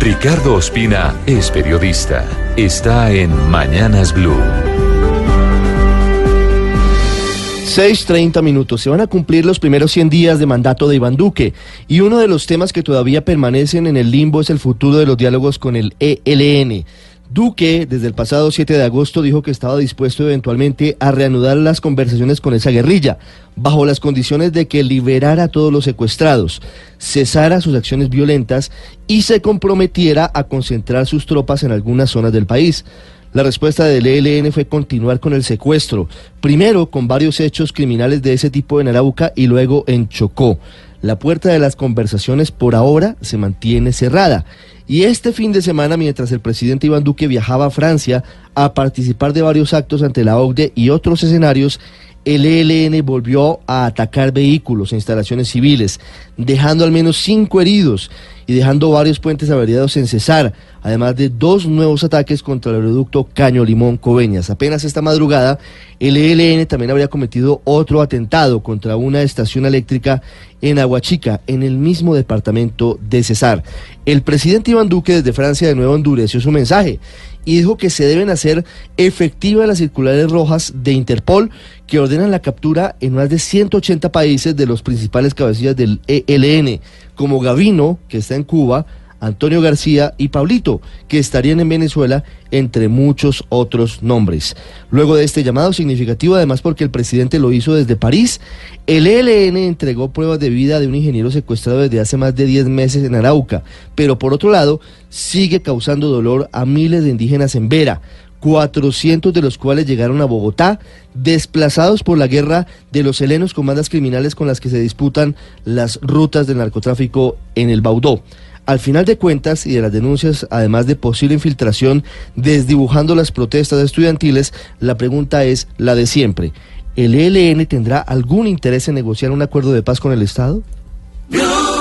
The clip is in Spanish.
Ricardo Ospina es periodista. Está en Mañanas Blue. 6.30 minutos. Se van a cumplir los primeros 100 días de mandato de Iván Duque y uno de los temas que todavía permanecen en el limbo es el futuro de los diálogos con el ELN. Duque, desde el pasado 7 de agosto, dijo que estaba dispuesto eventualmente a reanudar las conversaciones con esa guerrilla, bajo las condiciones de que liberara a todos los secuestrados, cesara sus acciones violentas y se comprometiera a concentrar sus tropas en algunas zonas del país. La respuesta del ELN fue continuar con el secuestro, primero con varios hechos criminales de ese tipo en Arauca y luego en Chocó. La puerta de las conversaciones por ahora se mantiene cerrada. Y este fin de semana, mientras el presidente Iván Duque viajaba a Francia a participar de varios actos ante la OCDE y otros escenarios, el ELN volvió a atacar vehículos e instalaciones civiles, dejando al menos cinco heridos y dejando varios puentes averiados en Cesar, además de dos nuevos ataques contra el aeroducto Caño Limón Coveñas. Apenas esta madrugada, el ELN también habría cometido otro atentado contra una estación eléctrica en Aguachica, en el mismo departamento de Cesar. El presidente Iván Duque desde Francia de nuevo endureció su mensaje y dijo que se deben hacer efectivas las circulares rojas de Interpol que ordenan la captura en más de 180 países de los principales cabecillas del ELN, como Gavino, que está en Cuba, Antonio García y Pablito, que estarían en Venezuela, entre muchos otros nombres. Luego de este llamado significativo, además porque el presidente lo hizo desde París, el ELN entregó pruebas de vida de un ingeniero secuestrado desde hace más de 10 meses en Arauca, pero por otro lado, sigue causando dolor a miles de indígenas en Vera. 400 de los cuales llegaron a Bogotá, desplazados por la guerra de los helenos con bandas criminales con las que se disputan las rutas del narcotráfico en el Baudó. Al final de cuentas y de las denuncias, además de posible infiltración desdibujando las protestas estudiantiles, la pregunta es la de siempre. ¿El ELN tendrá algún interés en negociar un acuerdo de paz con el Estado? No.